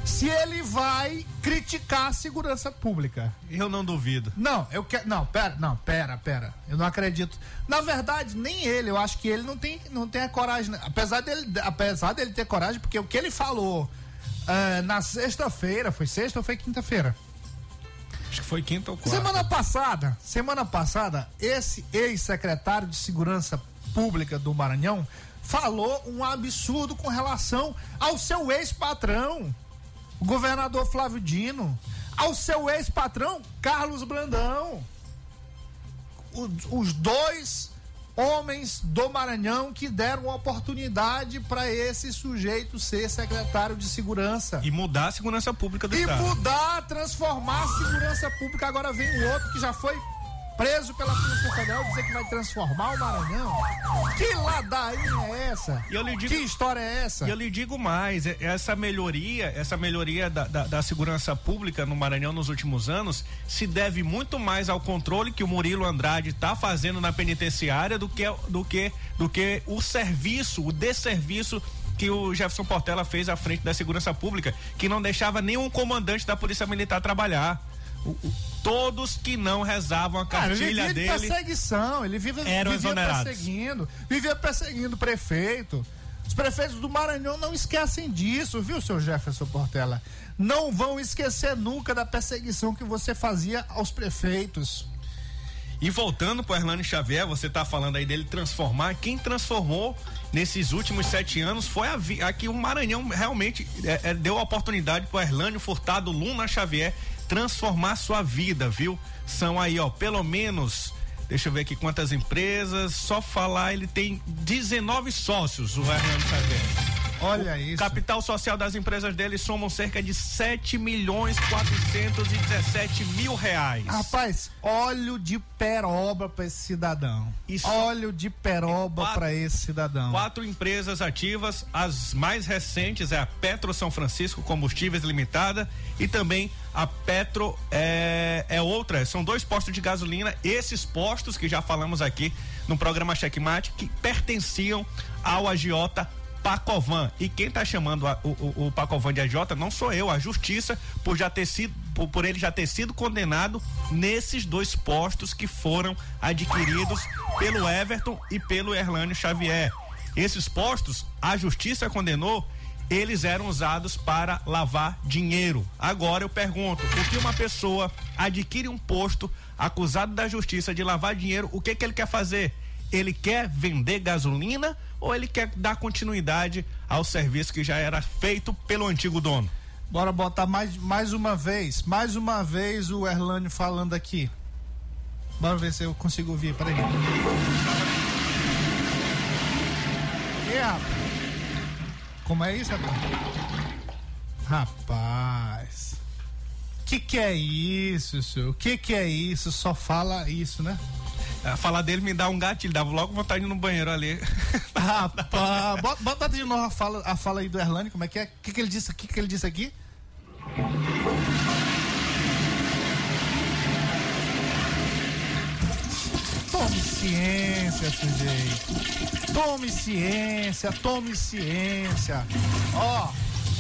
Se ele vai criticar a segurança pública. Eu não duvido. Não, eu quero. Não, pera, não, pera, pera. Eu não acredito. Na verdade, nem ele. Eu acho que ele não tem, não tem a coragem. Apesar dele, apesar dele ter coragem, porque o que ele falou uh, na sexta-feira, foi sexta ou foi quinta-feira? Acho que foi quinta ou quarta. Semana passada, semana passada, esse ex-secretário de Segurança Pública do Maranhão falou um absurdo com relação ao seu ex-patrão, o governador Flávio Dino, ao seu ex-patrão Carlos Brandão. Os, os dois homens do Maranhão que deram oportunidade para esse sujeito ser secretário de segurança. E mudar a segurança pública do e Estado. E mudar, transformar a segurança pública. Agora vem o outro que já foi preso pela Polícia Federal dizer que vai transformar o Maranhão. Que ladainha é essa? Digo, que história é essa? E eu lhe digo mais, é, essa melhoria, essa melhoria da, da, da, segurança pública no Maranhão nos últimos anos se deve muito mais ao controle que o Murilo Andrade está fazendo na penitenciária do que, do que, do que o serviço, o desserviço que o Jefferson Portela fez à frente da segurança pública, que não deixava nenhum comandante da Polícia Militar trabalhar. O, o, todos que não rezavam a cartilha Cara, ele dele. De perseguição, ele vive, eram vivia exonerados. perseguindo, vivia perseguindo o prefeito. Os prefeitos do Maranhão não esquecem disso, viu, seu Jefferson Portela? Não vão esquecer nunca da perseguição que você fazia aos prefeitos. E voltando para Erlane Xavier, você está falando aí dele transformar. Quem transformou nesses últimos sete anos foi a, aqui o Maranhão realmente é, é, deu a oportunidade para Erlânio Furtado Luna Xavier transformar sua vida, viu? São aí, ó, pelo menos, deixa eu ver aqui quantas empresas, só falar, ele tem 19 sócios, o Hernando Xavier. Olha o isso. Capital social das empresas dele somam cerca de 7 milhões 417 mil reais. Rapaz, óleo de peroba para esse cidadão. Isso. Óleo de peroba para esse cidadão. Quatro empresas ativas, as mais recentes é a Petro São Francisco Combustíveis Limitada e também a Petro é, é outra, são dois postos de gasolina, esses postos que já falamos aqui no programa Checkmate, que pertenciam ao agiota Pacovan. E quem está chamando a, o, o, o, Pacovan de agiota não sou eu, a justiça, por já ter sido, por, por, ele já ter sido condenado nesses dois postos que foram adquiridos pelo Everton e pelo Erlânio Xavier. Esses postos, a justiça condenou eles eram usados para lavar dinheiro. Agora eu pergunto, por que uma pessoa adquire um posto acusado da justiça de lavar dinheiro, o que que ele quer fazer? Ele quer vender gasolina ou ele quer dar continuidade ao serviço que já era feito pelo antigo dono? Bora botar mais, mais uma vez, mais uma vez o Erlânio falando aqui. Bora ver se eu consigo ouvir, peraí. Rapaz? Como é isso, rapaz? Rapaz. Que que é isso, senhor? Que que é isso? Só fala isso, né? A falar dele me dá um gatilho, dava logo vontade de ir no banheiro ali. Rapaz, bota, de novo a fala, a fala aí do Erlane, como é que é? O que, que ele disse aqui? O que ele disse aqui? Tome ciência, sujeito. Tome ciência, tome ciência. Ó,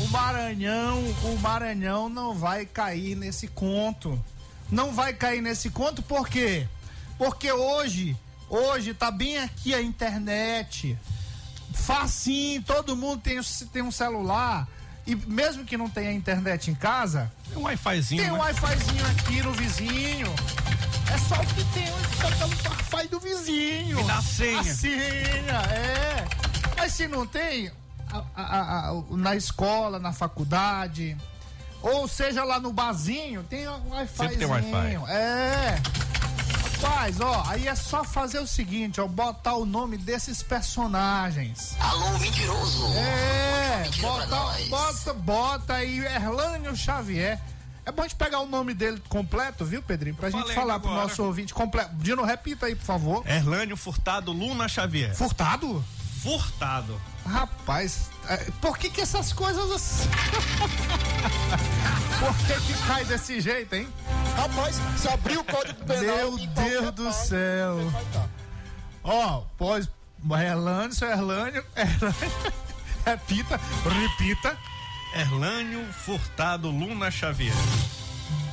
o Maranhão, o Maranhão não vai cair nesse conto. Não vai cair nesse conto por quê? Porque hoje, hoje tá bem aqui a internet. Facinho, todo mundo tem, tem um celular. E mesmo que não tenha internet em casa, tem um Wi-Fizinho. Tem um né? Wi-Fizinho aqui no vizinho. É só o que tem só pelo Wi-Fi do vizinho. E na senha. A senha, é. Mas se não tem, a, a, a, na escola, na faculdade, ou seja lá no barzinho, tem um Wi-Fi. Sempre tem Wi-Fi. É. Rapaz, ó, aí é só fazer o seguinte, ó, botar o nome desses personagens. Alô, mentiroso. É, bota, bota, bota aí Erlânio Xavier. É bom a gente pegar o nome dele completo, viu, Pedrinho? Pra gente Falei falar agora. pro nosso ouvinte completo. Dino, repita aí, por favor. Erlânio Furtado Luna Xavier. Furtado? Furtado. Rapaz, é, por que que essas coisas assim? por que que cai desse jeito, hein? Rapaz, se abrir o código penal. Meu Deus do céu. Ó, pós. Erlânio, seu Erlânio. Erlânio. Repita, repita. Erlânio Furtado Luna Xavier.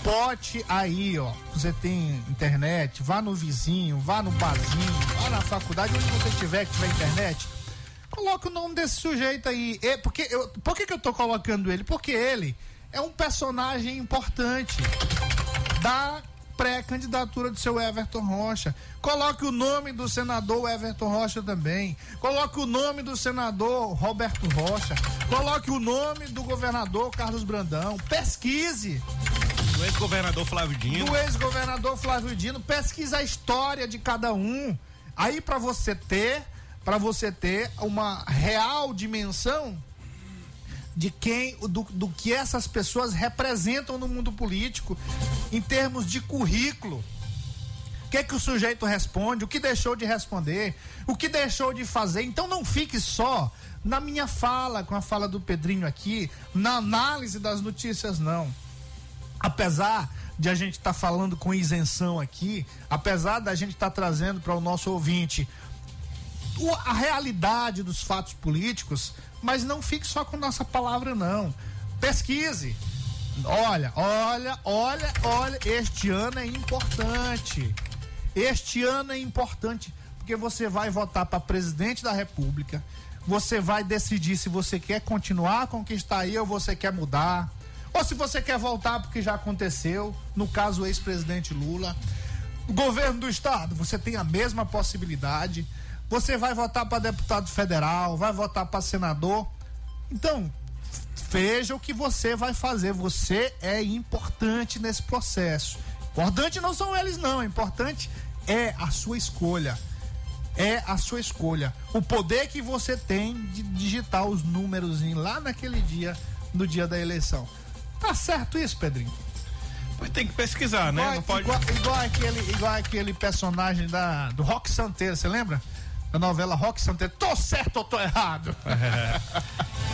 Bote aí, ó. Você tem internet, vá no vizinho, vá no barzinho, vá na faculdade, onde você tiver que tiver internet. Coloca o nome desse sujeito aí. É, porque eu, por que, que eu tô colocando ele? Porque ele é um personagem importante da pré-candidatura do seu Everton Rocha. Coloque o nome do senador Everton Rocha também. Coloque o nome do senador Roberto Rocha. Coloque o nome do governador Carlos Brandão. Pesquise. Do ex-governador Flávio Dino. Do ex-governador Flávio Dino. Pesquise a história de cada um. Aí para você ter, para você ter uma real dimensão de quem, do, do que essas pessoas representam no mundo político em termos de currículo. O que é que o sujeito responde, o que deixou de responder, o que deixou de fazer. Então não fique só na minha fala, com a fala do Pedrinho aqui, na análise das notícias, não. Apesar de a gente estar tá falando com isenção aqui, apesar da gente estar tá trazendo para o nosso ouvinte a realidade dos fatos políticos, mas não fique só com nossa palavra, não. Pesquise. Olha, olha, olha, olha, este ano é importante. Este ano é importante porque você vai votar para presidente da República. Você vai decidir se você quer continuar com o que está aí ou você quer mudar. Ou se você quer voltar porque já aconteceu, no caso o ex-presidente Lula. Governo do estado, você tem a mesma possibilidade. Você vai votar para deputado federal, vai votar para senador. Então, veja o que você vai fazer. Você é importante nesse processo. Importante não são eles, não. O importante é a sua escolha. É a sua escolha. O poder que você tem de digitar os números lá naquele dia, no dia da eleição. Tá certo isso, Pedrinho? Mas tem que pesquisar, né? Igual, não pode... igual, igual, aquele, igual aquele personagem da, do Rock Santeiro, você lembra? Da novela Rock Santeiro. Tô certo ou tô errado? É.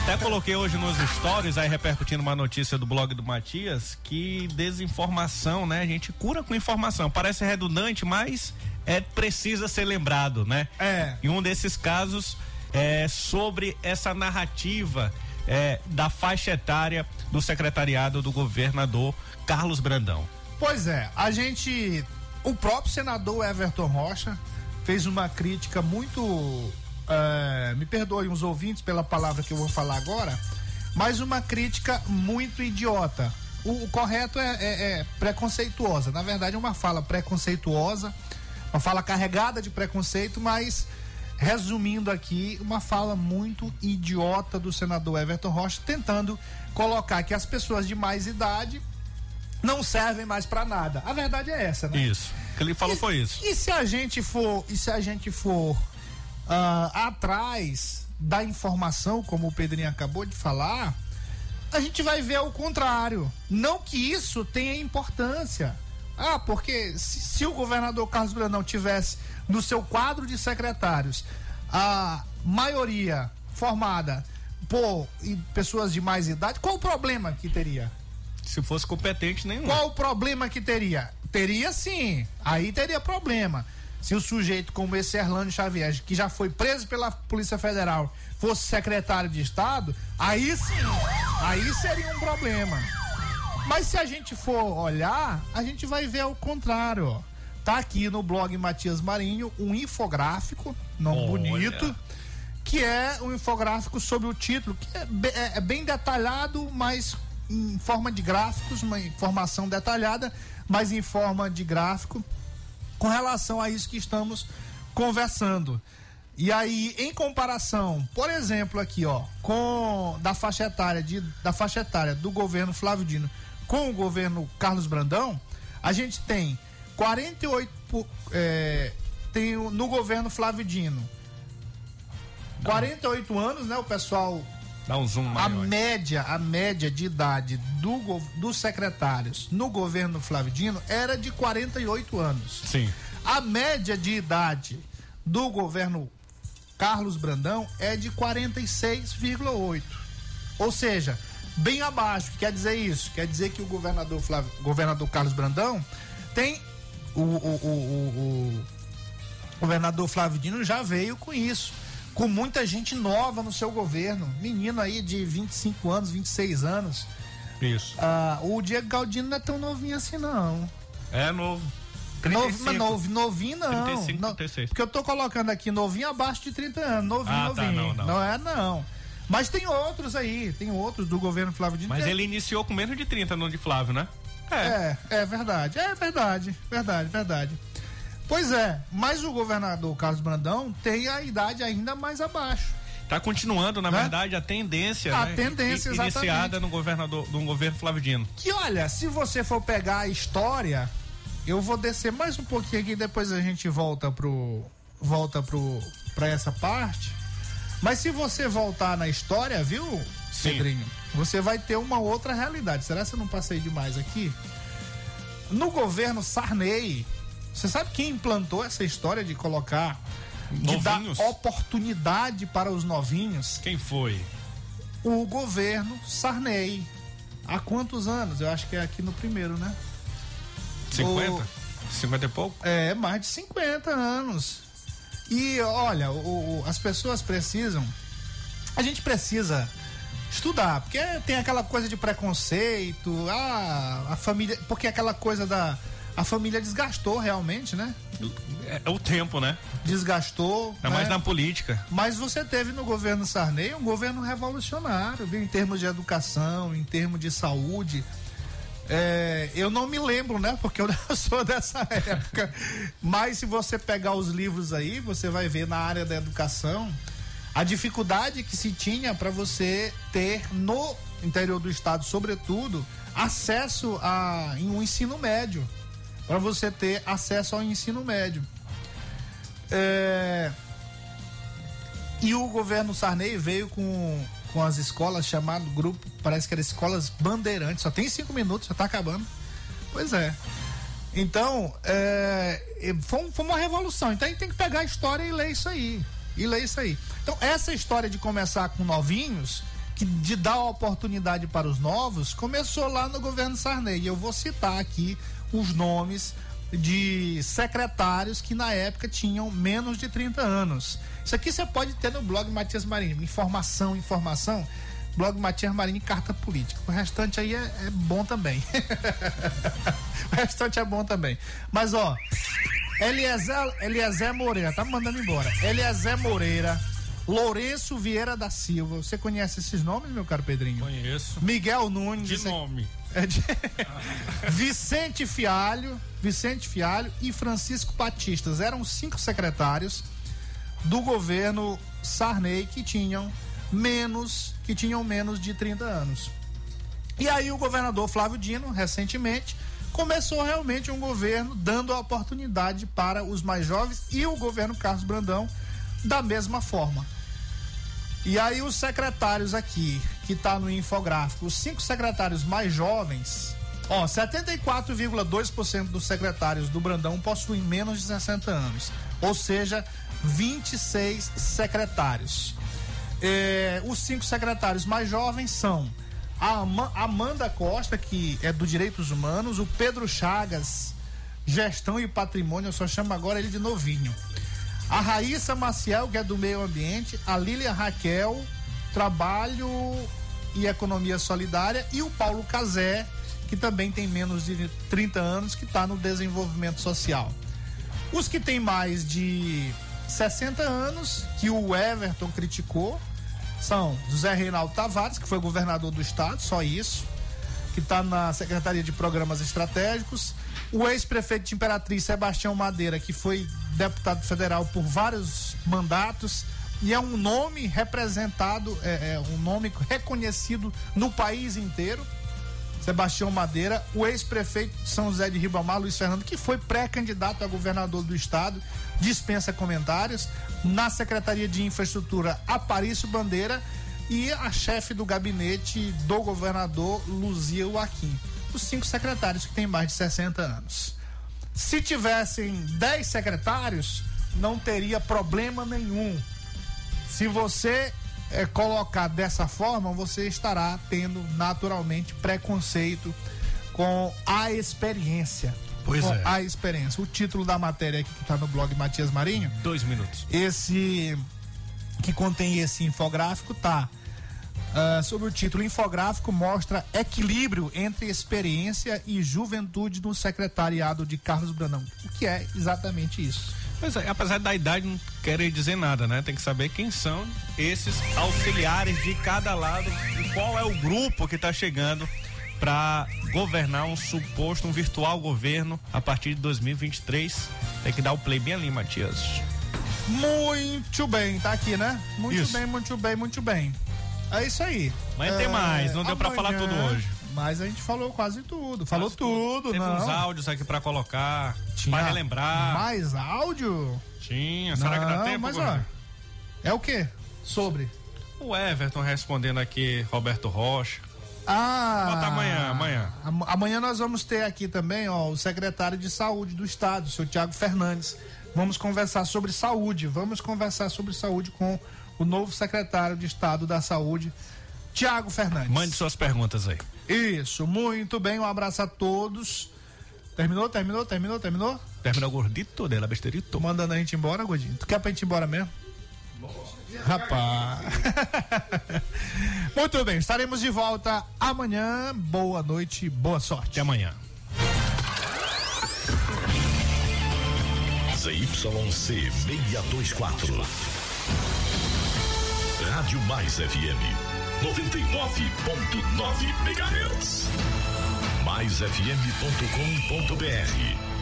Até coloquei hoje nos stories, aí repercutindo uma notícia do blog do Matias, que desinformação, né? A gente cura com informação. Parece redundante, mas é precisa ser lembrado, né? É. E um desses casos é sobre essa narrativa é, da faixa etária do secretariado do governador Carlos Brandão. Pois é, a gente. O próprio senador Everton Rocha fez uma crítica muito. É, me perdoem os ouvintes pela palavra que eu vou falar agora, mas uma crítica muito idiota. O, o correto é, é, é, preconceituosa. Na verdade, é uma fala preconceituosa, uma fala carregada de preconceito, mas resumindo aqui, uma fala muito idiota do senador Everton Rocha, tentando colocar que as pessoas de mais idade não servem mais para nada. A verdade é essa, né? Isso. O que ele falou e, foi isso. E se a gente for, e se a gente for uh, atrás da informação, como o Pedrinho acabou de falar, a gente vai ver o contrário. Não que isso tenha importância. Ah, porque se, se o governador Carlos Brandão tivesse no seu quadro de secretários a maioria formada por pessoas de mais idade, qual o problema que teria? Se fosse competente, nenhum. Qual o problema que teria? Teria sim. Aí teria problema. Se o sujeito como esse Erlânio Xavier, que já foi preso pela Polícia Federal, fosse secretário de Estado, aí sim. Aí seria um problema. Mas se a gente for olhar, a gente vai ver o contrário. Tá aqui no blog Matias Marinho um infográfico, não bonito, que é um infográfico sobre o título, que é, é, é bem detalhado, mas em forma de gráficos, uma informação detalhada, mas em forma de gráfico, com relação a isso que estamos conversando. E aí, em comparação, por exemplo, aqui, ó, com da faixa etária de, da faixa etária do governo Flávio Dino com o governo Carlos Brandão, a gente tem 48 é, tem no governo Flávio Dino 48 anos, né? O pessoal Dá um zoom maior. A média, a média de idade do, dos secretários no governo Flávio Dino era de 48 anos. Sim. A média de idade do governo Carlos Brandão é de 46,8. Ou seja, bem abaixo. Quer dizer isso? Quer dizer que o governador Flávio, governador Carlos Brandão tem o, o, o, o governador Flávio Dino já veio com isso com muita gente nova no seu governo. Menino aí de 25 anos, 26 anos. Isso. Ah, o Diego Galdino não é tão novinho assim, não. É novo. Novo, mas novo, novinho não. 35, não 36. porque eu tô colocando aqui novinho abaixo de 30 anos. Novinho, Ah, tá, novinho. não, não. é, não. Mas tem outros aí, tem outros do governo Flávio Dino. Mas que- ele iniciou com menos de 30 no de Flávio, né? É, é verdade. É verdade, verdade, verdade. Pois é, mas o governador Carlos Brandão tem a idade ainda mais abaixo. Tá continuando, na Né? verdade, a tendência, A né, tendência, i- exatamente. iniciada no governador, no governo Flávio Dino. Que olha, se você for pegar a história, eu vou descer mais um pouquinho aqui, depois a gente volta pro volta pro para essa parte. Mas se você voltar na história, viu, Sim. Pedrinho, você vai ter uma outra realidade. Será que eu não passei demais aqui? No governo Sarney, você sabe quem implantou essa história de colocar de dar oportunidade para os novinhos? Quem foi? O governo Sarney. Há quantos anos? Eu acho que é aqui no primeiro, né? 50? 50 e pouco? É, mais de 50 anos. E olha, o- o- as pessoas precisam. A gente precisa estudar, porque tem aquela coisa de preconceito, ah, a família. Porque aquela coisa da. A família desgastou realmente, né? É, é o tempo, né? Desgastou. É mais né? na política. Mas você teve no governo Sarney um governo revolucionário, viu? Em termos de educação, em termos de saúde. É, eu não me lembro, né? Porque eu não sou dessa época. Mas se você pegar os livros aí, você vai ver na área da educação a dificuldade que se tinha para você ter no interior do estado, sobretudo, acesso a um ensino médio. Para você ter acesso ao ensino médio. É, e o governo Sarney veio com, com as escolas chamado grupo, parece que era escolas bandeirantes. Só tem cinco minutos, já tá acabando. Pois é. Então, é, foi, foi uma revolução. Então a gente tem que pegar a história e ler isso aí. E ler isso aí. Então, essa história de começar com novinhos, que de dar oportunidade para os novos, começou lá no governo Sarney. E eu vou citar aqui os nomes de secretários que na época tinham menos de 30 anos. Isso aqui você pode ter no blog Matias Marinho. Informação, informação. Blog Matias Marinho carta política. O restante aí é, é bom também. o restante é bom também. Mas ó, Eliezer, Eliezer Moreira, tá me mandando embora. Eliezer Moreira, Lourenço Vieira da Silva. Você conhece esses nomes, meu caro Pedrinho? Conheço. Miguel Nunes. De nome. É de- Vicente Fialho, Vicente Fialho e Francisco Batistas eram cinco secretários do governo Sarney que tinham menos que tinham menos de 30 anos. E aí o governador Flávio Dino, recentemente, começou realmente um governo dando a oportunidade para os mais jovens e o governo Carlos Brandão da mesma forma. E aí os secretários aqui, que tá no infográfico, os cinco secretários mais jovens, ó, 74,2% dos secretários do Brandão possuem menos de 60 anos, ou seja, 26 secretários. É, os cinco secretários mais jovens são a Ama- Amanda Costa, que é do Direitos Humanos, o Pedro Chagas, Gestão e Patrimônio, eu só chamo agora ele de novinho. A Raíssa Maciel, que é do Meio Ambiente, a Lília Raquel, Trabalho e Economia Solidária, e o Paulo Cazé, que também tem menos de 30 anos, que está no desenvolvimento social. Os que têm mais de 60 anos, que o Everton criticou, são José Reinaldo Tavares, que foi governador do estado, só isso, que está na Secretaria de Programas Estratégicos, o ex-prefeito de Imperatriz, Sebastião Madeira, que foi deputado federal por vários mandatos, e é um nome representado, é, é um nome reconhecido no país inteiro. Sebastião Madeira, o ex-prefeito de São José de Ribamar, Luiz Fernando, que foi pré-candidato a governador do estado, dispensa comentários. Na Secretaria de Infraestrutura, Aparício Bandeira e a chefe do gabinete do governador, Luzia Joaquim. Os cinco secretários que têm mais de 60 anos. Se tivessem 10 secretários, não teria problema nenhum. Se você eh, colocar dessa forma, você estará tendo naturalmente preconceito com a experiência. Pois com é. a experiência. O título da matéria aqui que está no blog Matias Marinho, Dois minutos. esse que contém esse infográfico tá Uh, sobre o título, infográfico mostra equilíbrio entre experiência e juventude no secretariado de Carlos Branão. O que é exatamente isso? Pois é, apesar da idade não querer dizer nada, né? Tem que saber quem são esses auxiliares de cada lado e qual é o grupo que está chegando para governar um suposto, um virtual governo a partir de 2023. Tem que dar o play bem ali, Matias. Muito bem, tá aqui, né? Muito isso. bem, muito bem, muito bem. É isso aí. Mas é, tem mais, não deu para falar tudo hoje. Mas a gente falou quase tudo. Falou quase tudo, tudo, Teve não. uns áudios aqui para colocar, para relembrar. Mais áudio? Tinha. Será não, que dá tempo? Mas, ó, é o que? Sobre? O Everton respondendo aqui, Roberto Rocha. Ah. Bota amanhã, amanhã. Amanhã nós vamos ter aqui também, ó, o secretário de saúde do estado, o senhor Tiago Fernandes. Vamos conversar sobre saúde. Vamos conversar sobre saúde com o novo secretário de Estado da Saúde, Tiago Fernandes. Mande suas perguntas aí. Isso, muito bem, um abraço a todos. Terminou, terminou, terminou, terminou? Terminou gordito dela, besterito. Tô mandando a gente embora, gordinho. Tu quer pra gente ir embora mesmo? Rapaz. Muito bem, estaremos de volta amanhã. Boa noite, boa sorte. Até amanhã. ZYC 624. Rádio Mais FM 99.9 MHz. MaisFM.com.br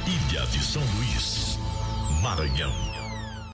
Ilha de São Luís, Maranhão.